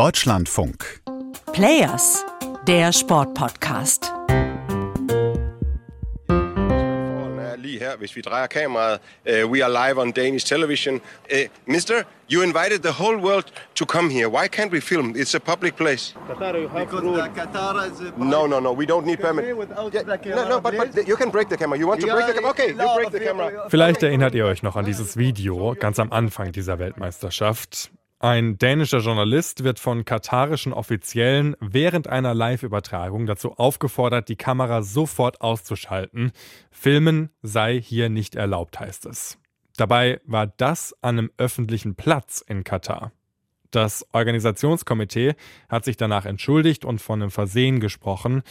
Deutschlandfunk. Players, der Sportpodcast. lige her, hvis vi drejer kameraet. Uh, we are live on Danish television. Uh, mister, you invited the whole world to come here. Why can't we film? It's a public place. Qatar, you have Because rule. Qatar is No, no, no. We don't need permit. Yeah, no, no, but, but you can break the camera. You want to break the camera? Okay, you break the camera. Vielleicht erinnert ihr euch noch an dieses Video ganz am Anfang dieser Weltmeisterschaft. Ein dänischer Journalist wird von katarischen Offiziellen während einer Live-Übertragung dazu aufgefordert, die Kamera sofort auszuschalten. Filmen sei hier nicht erlaubt, heißt es. Dabei war das an einem öffentlichen Platz in Katar. Das Organisationskomitee hat sich danach entschuldigt und von einem Versehen gesprochen,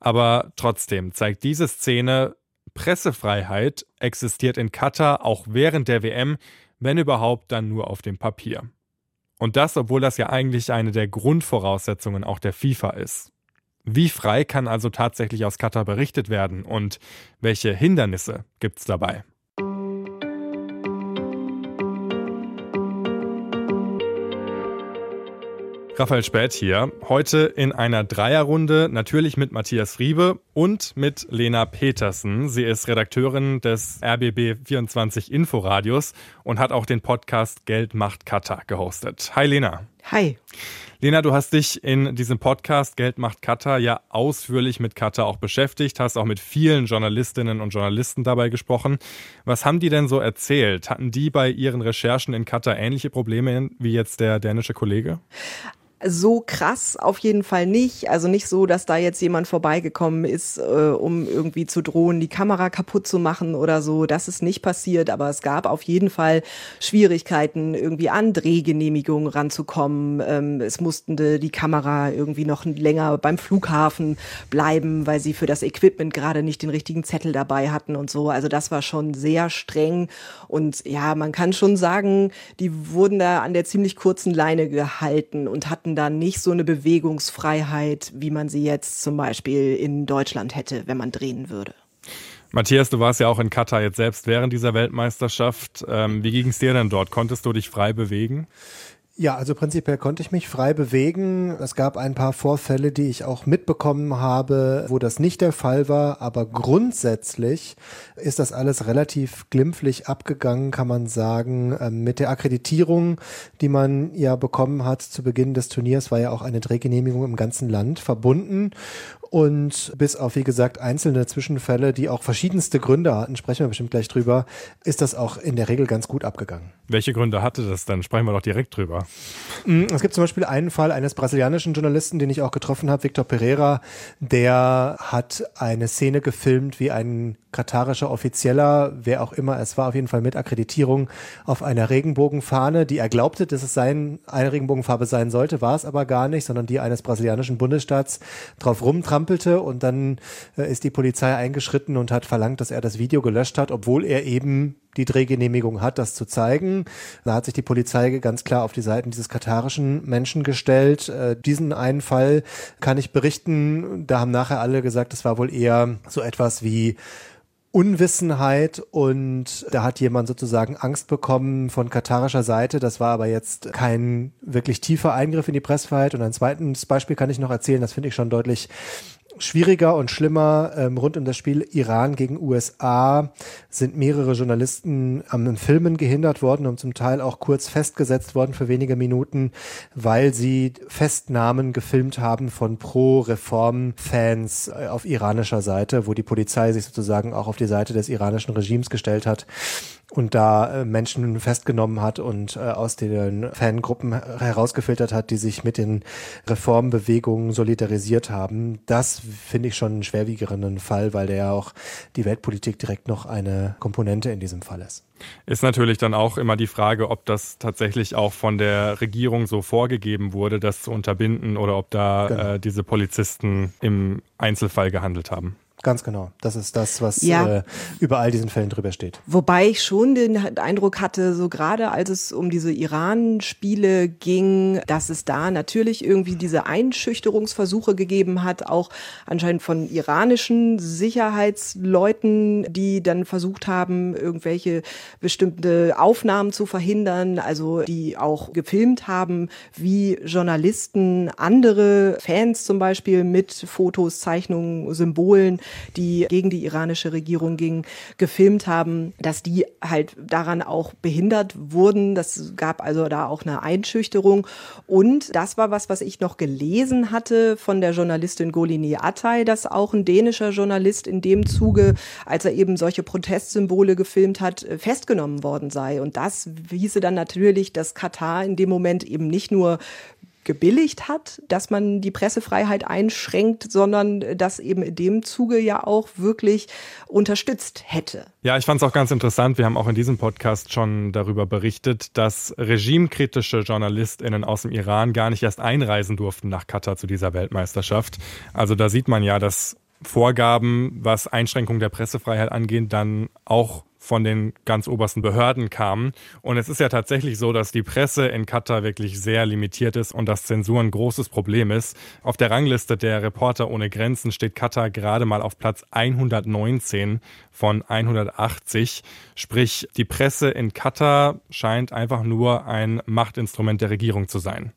aber trotzdem zeigt diese Szene, Pressefreiheit existiert in Katar auch während der WM, wenn überhaupt dann nur auf dem Papier. Und das, obwohl das ja eigentlich eine der Grundvoraussetzungen auch der FIFA ist. Wie frei kann also tatsächlich aus Katar berichtet werden und welche Hindernisse gibt es dabei? Raphael Späth hier. Heute in einer Dreierrunde, natürlich mit Matthias Riebe und mit Lena Petersen. Sie ist Redakteurin des RBB 24 Inforadios und hat auch den Podcast Geld macht Katar gehostet. Hi Lena. Hi. Lena, du hast dich in diesem Podcast Geld macht Katar ja ausführlich mit Katar auch beschäftigt, hast auch mit vielen Journalistinnen und Journalisten dabei gesprochen. Was haben die denn so erzählt? Hatten die bei ihren Recherchen in Katar ähnliche Probleme wie jetzt der dänische Kollege? So krass auf jeden Fall nicht. Also nicht so, dass da jetzt jemand vorbeigekommen ist, äh, um irgendwie zu drohen, die Kamera kaputt zu machen oder so. Das ist nicht passiert, aber es gab auf jeden Fall Schwierigkeiten, irgendwie an Drehgenehmigungen ranzukommen. Ähm, es mussten die Kamera irgendwie noch länger beim Flughafen bleiben, weil sie für das Equipment gerade nicht den richtigen Zettel dabei hatten und so. Also das war schon sehr streng. Und ja, man kann schon sagen, die wurden da an der ziemlich kurzen Leine gehalten und hatten da nicht so eine Bewegungsfreiheit, wie man sie jetzt zum Beispiel in Deutschland hätte, wenn man drehen würde. Matthias, du warst ja auch in Katar jetzt selbst während dieser Weltmeisterschaft. Ähm, wie ging es dir denn dort? Konntest du dich frei bewegen? Ja, also prinzipiell konnte ich mich frei bewegen. Es gab ein paar Vorfälle, die ich auch mitbekommen habe, wo das nicht der Fall war. Aber grundsätzlich ist das alles relativ glimpflich abgegangen, kann man sagen. Ähm, mit der Akkreditierung, die man ja bekommen hat zu Beginn des Turniers, war ja auch eine Drehgenehmigung im ganzen Land verbunden. Und bis auf, wie gesagt, einzelne Zwischenfälle, die auch verschiedenste Gründe hatten, sprechen wir bestimmt gleich drüber, ist das auch in der Regel ganz gut abgegangen. Welche Gründe hatte das dann? Sprechen wir doch direkt drüber. Mm, es gibt zum Beispiel einen Fall eines brasilianischen Journalisten, den ich auch getroffen habe, Victor Pereira, der hat eine Szene gefilmt, wie ein katarischer Offizieller, wer auch immer es war, auf jeden Fall mit Akkreditierung, auf einer Regenbogenfahne, die er glaubte, dass es sein, eine Regenbogenfarbe sein sollte, war es aber gar nicht, sondern die eines brasilianischen Bundesstaats drauf rumtrampelte und dann äh, ist die Polizei eingeschritten und hat verlangt, dass er das Video gelöscht hat, obwohl er eben die Drehgenehmigung hat, das zu zeigen. Da hat sich die Polizei ganz klar auf die Seiten dieses katarischen Menschen gestellt. Äh, diesen einen Fall kann ich berichten. Da haben nachher alle gesagt, es war wohl eher so etwas wie Unwissenheit und da hat jemand sozusagen Angst bekommen von katarischer Seite. Das war aber jetzt kein wirklich tiefer Eingriff in die Pressfreiheit. Und ein zweites Beispiel kann ich noch erzählen, das finde ich schon deutlich schwieriger und schlimmer. Ähm, rund um das Spiel Iran gegen USA sind mehrere Journalisten am Filmen gehindert worden und zum Teil auch kurz festgesetzt worden für wenige Minuten, weil sie Festnahmen gefilmt haben von Pro-Reform-Fans äh, auf iranischer Seite, wo die Polizei sich sozusagen auch auf die Seite des iranischen Regimes gestellt hat und da äh, Menschen festgenommen hat und äh, aus den Fangruppen herausgefiltert hat, die sich mit den Reformbewegungen solidarisiert haben. Das finde ich schon einen schwerwiegenden Fall, weil der ja auch die Weltpolitik direkt noch eine Komponente in diesem Fall ist. Ist natürlich dann auch immer die Frage, ob das tatsächlich auch von der Regierung so vorgegeben wurde, das zu unterbinden oder ob da genau. äh, diese Polizisten im Einzelfall gehandelt haben. Ganz genau. Das ist das, was ja. äh, über all diesen Fällen drüber steht. Wobei ich schon den Eindruck hatte, so gerade als es um diese Iran-Spiele ging, dass es da natürlich irgendwie diese Einschüchterungsversuche gegeben hat, auch anscheinend von iranischen Sicherheitsleuten, die dann versucht haben, irgendwelche bestimmte Aufnahmen zu verhindern, also die auch gefilmt haben, wie Journalisten andere Fans zum Beispiel mit Fotos, Zeichnungen, Symbolen die gegen die iranische Regierung gingen, gefilmt haben, dass die halt daran auch behindert wurden. Das gab also da auch eine Einschüchterung. Und das war was, was ich noch gelesen hatte von der Journalistin Golini Atay, dass auch ein dänischer Journalist in dem Zuge, als er eben solche Protestsymbole gefilmt hat, festgenommen worden sei. Und das hieße dann natürlich, dass Katar in dem Moment eben nicht nur gebilligt hat, dass man die Pressefreiheit einschränkt, sondern das eben in dem Zuge ja auch wirklich unterstützt hätte. Ja, ich fand es auch ganz interessant. Wir haben auch in diesem Podcast schon darüber berichtet, dass regimekritische JournalistInnen aus dem Iran gar nicht erst einreisen durften nach Katar zu dieser Weltmeisterschaft. Also da sieht man ja, dass Vorgaben, was Einschränkung der Pressefreiheit angeht, dann auch von den ganz obersten Behörden kamen. Und es ist ja tatsächlich so, dass die Presse in Katar wirklich sehr limitiert ist und dass Zensur ein großes Problem ist. Auf der Rangliste der Reporter ohne Grenzen steht Katar gerade mal auf Platz 119 von 180. Sprich, die Presse in Katar scheint einfach nur ein Machtinstrument der Regierung zu sein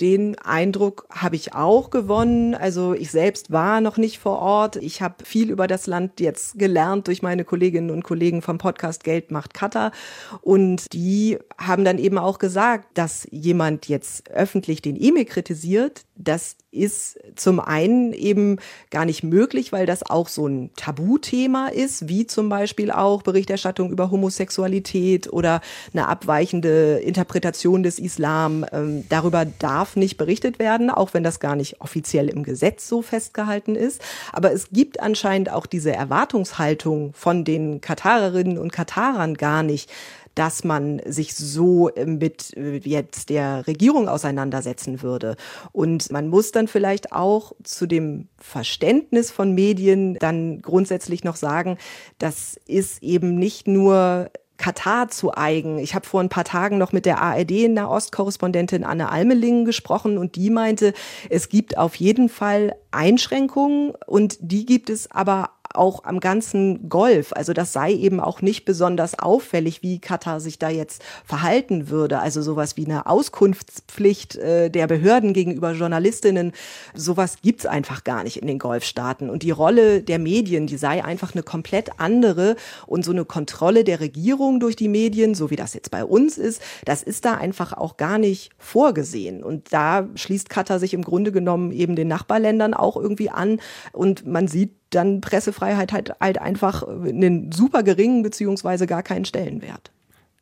den Eindruck habe ich auch gewonnen. Also ich selbst war noch nicht vor Ort. Ich habe viel über das Land jetzt gelernt durch meine Kolleginnen und Kollegen vom Podcast Geld macht Katar. Und die haben dann eben auch gesagt, dass jemand jetzt öffentlich den E-Mail kritisiert, das ist zum einen eben gar nicht möglich, weil das auch so ein Tabuthema ist, wie zum Beispiel auch Berichterstattung über Homosexualität oder eine abweichende Interpretation des Islam. Ähm, darüber darf nicht berichtet werden, auch wenn das gar nicht offiziell im Gesetz so festgehalten ist. Aber es gibt anscheinend auch diese Erwartungshaltung von den Katarerinnen und Katarern gar nicht, dass man sich so äh, mit äh, jetzt der Regierung auseinandersetzen würde. Und man muss dann vielleicht auch zu dem Verständnis von Medien dann grundsätzlich noch sagen, das ist eben nicht nur Katar zu eigen. Ich habe vor ein paar Tagen noch mit der ARD-Nahostkorrespondentin Anne Almelingen gesprochen und die meinte, es gibt auf jeden Fall Einschränkungen und die gibt es aber auch am ganzen Golf. Also das sei eben auch nicht besonders auffällig, wie Katar sich da jetzt verhalten würde. Also sowas wie eine Auskunftspflicht äh, der Behörden gegenüber Journalistinnen, sowas gibt's einfach gar nicht in den Golfstaaten. Und die Rolle der Medien, die sei einfach eine komplett andere. Und so eine Kontrolle der Regierung durch die Medien, so wie das jetzt bei uns ist, das ist da einfach auch gar nicht vorgesehen. Und da schließt Katar sich im Grunde genommen eben den Nachbarländern auch irgendwie an. Und man sieht dann Pressefreiheit halt, halt einfach einen super geringen beziehungsweise gar keinen Stellenwert.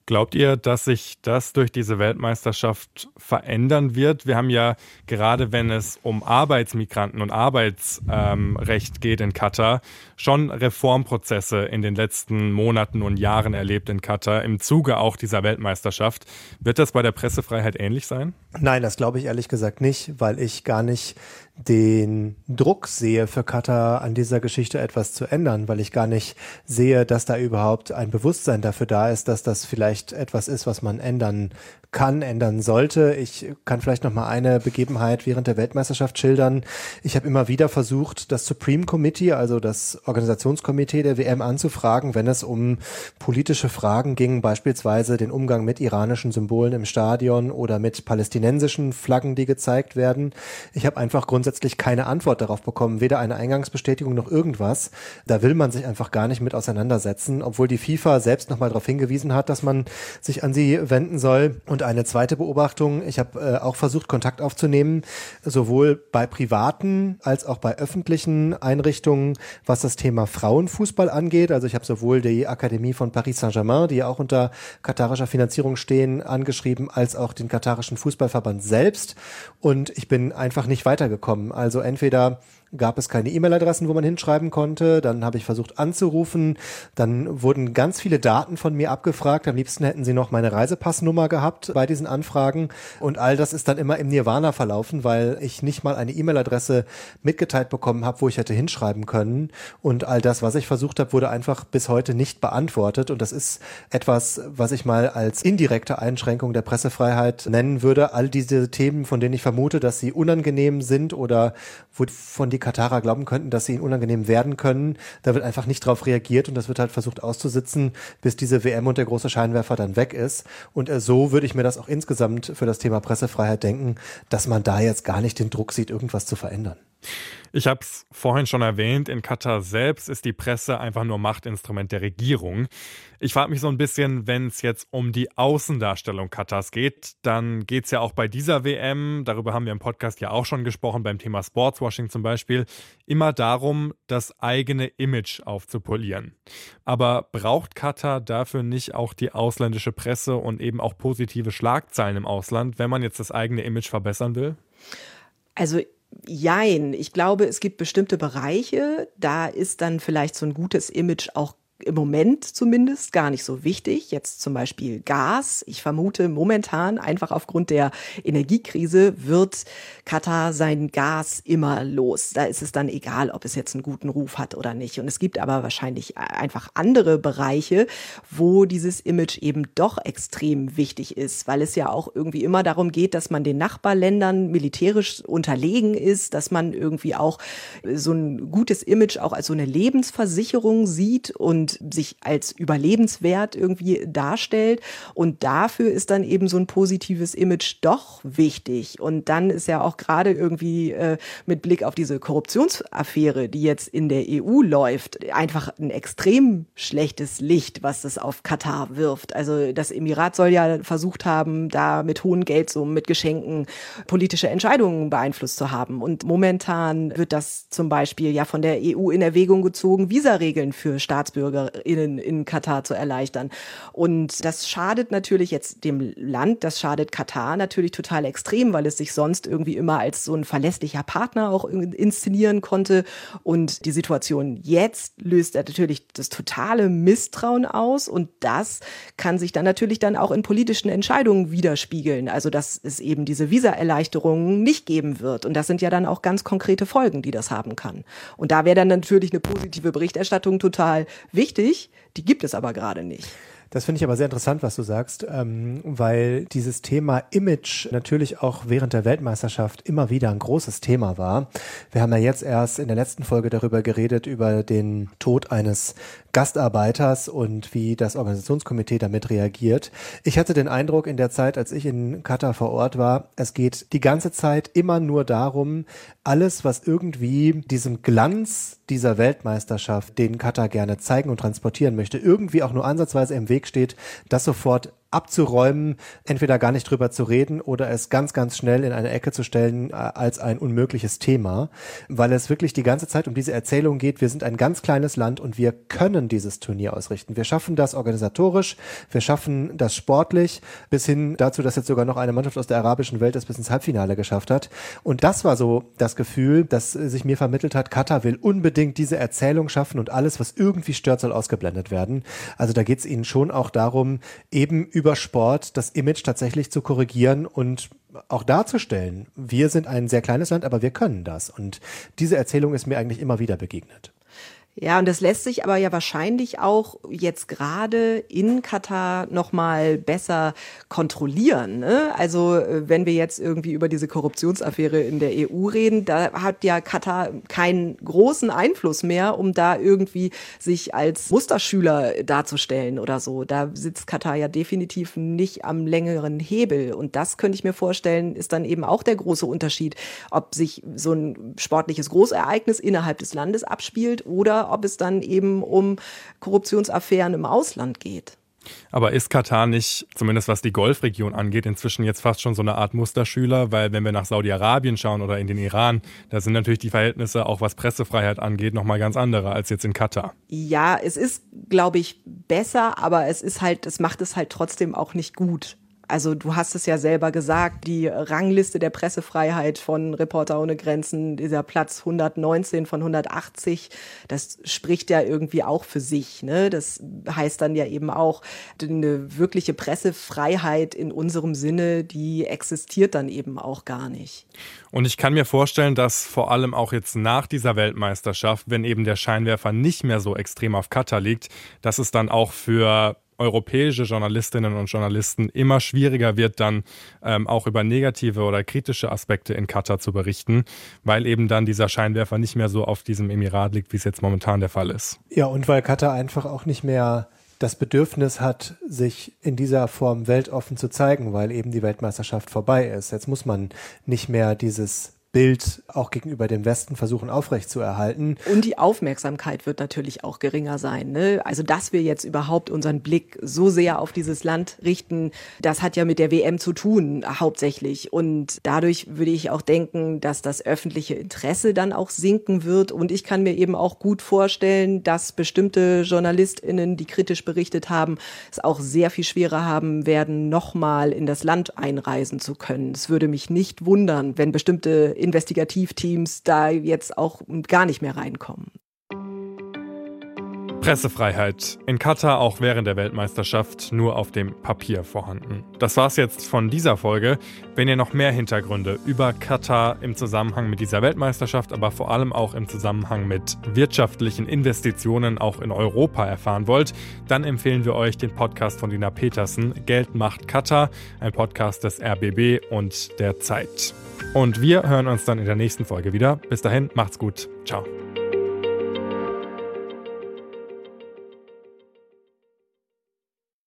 Glaubt ihr, dass sich das durch diese Weltmeisterschaft verändern wird? Wir haben ja gerade, wenn es um Arbeitsmigranten und Arbeitsrecht ähm, geht in Katar, schon Reformprozesse in den letzten Monaten und Jahren erlebt in Katar, im Zuge auch dieser Weltmeisterschaft. Wird das bei der Pressefreiheit ähnlich sein? Nein, das glaube ich ehrlich gesagt nicht, weil ich gar nicht den Druck sehe für Katar an dieser Geschichte etwas zu ändern, weil ich gar nicht sehe, dass da überhaupt ein Bewusstsein dafür da ist, dass das vielleicht etwas ist, was man ändern kann, ändern sollte. Ich kann vielleicht noch mal eine Begebenheit während der Weltmeisterschaft schildern. Ich habe immer wieder versucht, das Supreme Committee, also das Organisationskomitee der WM anzufragen, wenn es um politische Fragen ging, beispielsweise den Umgang mit iranischen Symbolen im Stadion oder mit palästinensischen Flaggen, die gezeigt werden. Ich habe einfach grundsätzlich keine Antwort darauf bekommen, weder eine Eingangsbestätigung noch irgendwas. Da will man sich einfach gar nicht mit auseinandersetzen, obwohl die FIFA selbst noch mal darauf hingewiesen hat, dass man sich an sie wenden soll und eine zweite Beobachtung, ich habe äh, auch versucht, Kontakt aufzunehmen, sowohl bei privaten als auch bei öffentlichen Einrichtungen, was das Thema Frauenfußball angeht. Also ich habe sowohl die Akademie von Paris Saint-Germain, die ja auch unter katarischer Finanzierung stehen, angeschrieben, als auch den katarischen Fußballverband selbst. Und ich bin einfach nicht weitergekommen. Also entweder gab es keine E-Mail-Adressen, wo man hinschreiben konnte. Dann habe ich versucht anzurufen. Dann wurden ganz viele Daten von mir abgefragt. Am liebsten hätten sie noch meine Reisepassnummer gehabt bei diesen Anfragen. Und all das ist dann immer im Nirvana verlaufen, weil ich nicht mal eine E-Mail-Adresse mitgeteilt bekommen habe, wo ich hätte hinschreiben können. Und all das, was ich versucht habe, wurde einfach bis heute nicht beantwortet. Und das ist etwas, was ich mal als indirekte Einschränkung der Pressefreiheit nennen würde. All diese Themen, von denen ich vermute, dass sie unangenehm sind oder wovon die Katarer glauben könnten, dass sie ihnen unangenehm werden können. Da wird einfach nicht drauf reagiert und das wird halt versucht auszusitzen, bis diese WM und der große Scheinwerfer dann weg ist. Und äh, so würde ich mir das auch insgesamt für das Thema Pressefreiheit denken, dass man da jetzt gar nicht den Druck sieht, irgendwas zu verändern. Ich habe es vorhin schon erwähnt, in Katar selbst ist die Presse einfach nur Machtinstrument der Regierung. Ich frage mich so ein bisschen, wenn es jetzt um die Außendarstellung Katars geht, dann geht es ja auch bei dieser WM, darüber haben wir im Podcast ja auch schon gesprochen, beim Thema Sportswashing zum Beispiel, immer darum, das eigene Image aufzupolieren. Aber braucht Katar dafür nicht auch die ausländische Presse und eben auch positive Schlagzeilen im Ausland, wenn man jetzt das eigene Image verbessern will? Also Jein. Ich glaube, es gibt bestimmte Bereiche, da ist dann vielleicht so ein gutes Image auch im Moment zumindest gar nicht so wichtig. Jetzt zum Beispiel Gas. Ich vermute momentan einfach aufgrund der Energiekrise wird Katar sein Gas immer los. Da ist es dann egal, ob es jetzt einen guten Ruf hat oder nicht. Und es gibt aber wahrscheinlich einfach andere Bereiche, wo dieses Image eben doch extrem wichtig ist, weil es ja auch irgendwie immer darum geht, dass man den Nachbarländern militärisch unterlegen ist, dass man irgendwie auch so ein gutes Image auch als so eine Lebensversicherung sieht und sich als überlebenswert irgendwie darstellt. Und dafür ist dann eben so ein positives Image doch wichtig. Und dann ist ja auch gerade irgendwie äh, mit Blick auf diese Korruptionsaffäre, die jetzt in der EU läuft, einfach ein extrem schlechtes Licht, was das auf Katar wirft. Also das Emirat soll ja versucht haben, da mit hohen Geldsummen, mit Geschenken politische Entscheidungen beeinflusst zu haben. Und momentan wird das zum Beispiel ja von der EU in Erwägung gezogen, Visaregeln für Staatsbürger BürgerInnen in Katar zu erleichtern. Und das schadet natürlich jetzt dem Land, das schadet Katar natürlich total extrem, weil es sich sonst irgendwie immer als so ein verlässlicher Partner auch inszenieren konnte. Und die Situation jetzt löst natürlich das totale Misstrauen aus. Und das kann sich dann natürlich dann auch in politischen Entscheidungen widerspiegeln. Also, dass es eben diese Visaerleichterungen nicht geben wird. Und das sind ja dann auch ganz konkrete Folgen, die das haben kann. Und da wäre dann natürlich eine positive Berichterstattung total wichtig wichtig, die gibt es aber gerade nicht. Das finde ich aber sehr interessant, was du sagst, ähm, weil dieses Thema Image natürlich auch während der Weltmeisterschaft immer wieder ein großes Thema war. Wir haben ja jetzt erst in der letzten Folge darüber geredet, über den Tod eines Gastarbeiters und wie das Organisationskomitee damit reagiert. Ich hatte den Eindruck in der Zeit, als ich in Katar vor Ort war, es geht die ganze Zeit immer nur darum, alles, was irgendwie diesem Glanz dieser Weltmeisterschaft, den Katar gerne zeigen und transportieren möchte, irgendwie auch nur ansatzweise im Weg steht, das sofort abzuräumen, entweder gar nicht drüber zu reden oder es ganz, ganz schnell in eine Ecke zu stellen äh, als ein unmögliches Thema, weil es wirklich die ganze Zeit um diese Erzählung geht, wir sind ein ganz kleines Land und wir können dieses Turnier ausrichten. Wir schaffen das organisatorisch, wir schaffen das sportlich, bis hin dazu, dass jetzt sogar noch eine Mannschaft aus der arabischen Welt es bis ins Halbfinale geschafft hat. Und das war so das Gefühl, das sich mir vermittelt hat, Katar will unbedingt diese Erzählung schaffen und alles, was irgendwie stört, soll ausgeblendet werden. Also da geht es ihnen schon auch darum, eben über Sport das Image tatsächlich zu korrigieren und auch darzustellen. Wir sind ein sehr kleines Land, aber wir können das. Und diese Erzählung ist mir eigentlich immer wieder begegnet. Ja, und das lässt sich aber ja wahrscheinlich auch jetzt gerade in Katar nochmal besser kontrollieren. Ne? Also äh, wenn wir jetzt irgendwie über diese Korruptionsaffäre in der EU reden, da hat ja Katar keinen großen Einfluss mehr, um da irgendwie sich als Musterschüler darzustellen oder so. Da sitzt Katar ja definitiv nicht am längeren Hebel. Und das könnte ich mir vorstellen, ist dann eben auch der große Unterschied, ob sich so ein sportliches Großereignis innerhalb des Landes abspielt oder ob es dann eben um Korruptionsaffären im Ausland geht. Aber ist Katar nicht, zumindest was die Golfregion angeht, inzwischen jetzt fast schon so eine Art Musterschüler? Weil wenn wir nach Saudi-Arabien schauen oder in den Iran, da sind natürlich die Verhältnisse, auch was Pressefreiheit angeht, nochmal ganz andere als jetzt in Katar. Ja, es ist, glaube ich, besser, aber es ist halt, es macht es halt trotzdem auch nicht gut. Also du hast es ja selber gesagt, die Rangliste der Pressefreiheit von Reporter ohne Grenzen, dieser Platz 119 von 180, das spricht ja irgendwie auch für sich. Ne? Das heißt dann ja eben auch, eine wirkliche Pressefreiheit in unserem Sinne, die existiert dann eben auch gar nicht. Und ich kann mir vorstellen, dass vor allem auch jetzt nach dieser Weltmeisterschaft, wenn eben der Scheinwerfer nicht mehr so extrem auf Katar liegt, dass es dann auch für europäische Journalistinnen und Journalisten immer schwieriger wird, dann ähm, auch über negative oder kritische Aspekte in Katar zu berichten, weil eben dann dieser Scheinwerfer nicht mehr so auf diesem Emirat liegt, wie es jetzt momentan der Fall ist. Ja, und weil Katar einfach auch nicht mehr das Bedürfnis hat, sich in dieser Form weltoffen zu zeigen, weil eben die Weltmeisterschaft vorbei ist. Jetzt muss man nicht mehr dieses Bild auch gegenüber dem Westen versuchen aufrechtzuerhalten. Und die Aufmerksamkeit wird natürlich auch geringer sein. Ne? Also, dass wir jetzt überhaupt unseren Blick so sehr auf dieses Land richten, das hat ja mit der WM zu tun, hauptsächlich. Und dadurch würde ich auch denken, dass das öffentliche Interesse dann auch sinken wird. Und ich kann mir eben auch gut vorstellen, dass bestimmte JournalistInnen, die kritisch berichtet haben, es auch sehr viel schwerer haben werden, nochmal in das Land einreisen zu können. Es würde mich nicht wundern, wenn bestimmte Investigativteams da jetzt auch gar nicht mehr reinkommen. Pressefreiheit. In Katar auch während der Weltmeisterschaft nur auf dem Papier vorhanden. Das war's jetzt von dieser Folge. Wenn ihr noch mehr Hintergründe über Katar im Zusammenhang mit dieser Weltmeisterschaft, aber vor allem auch im Zusammenhang mit wirtschaftlichen Investitionen auch in Europa erfahren wollt, dann empfehlen wir euch den Podcast von Dina Petersen, Geld macht Katar, ein Podcast des RBB und der Zeit. Und wir hören uns dann in der nächsten Folge wieder. Bis dahin, macht's gut. Ciao.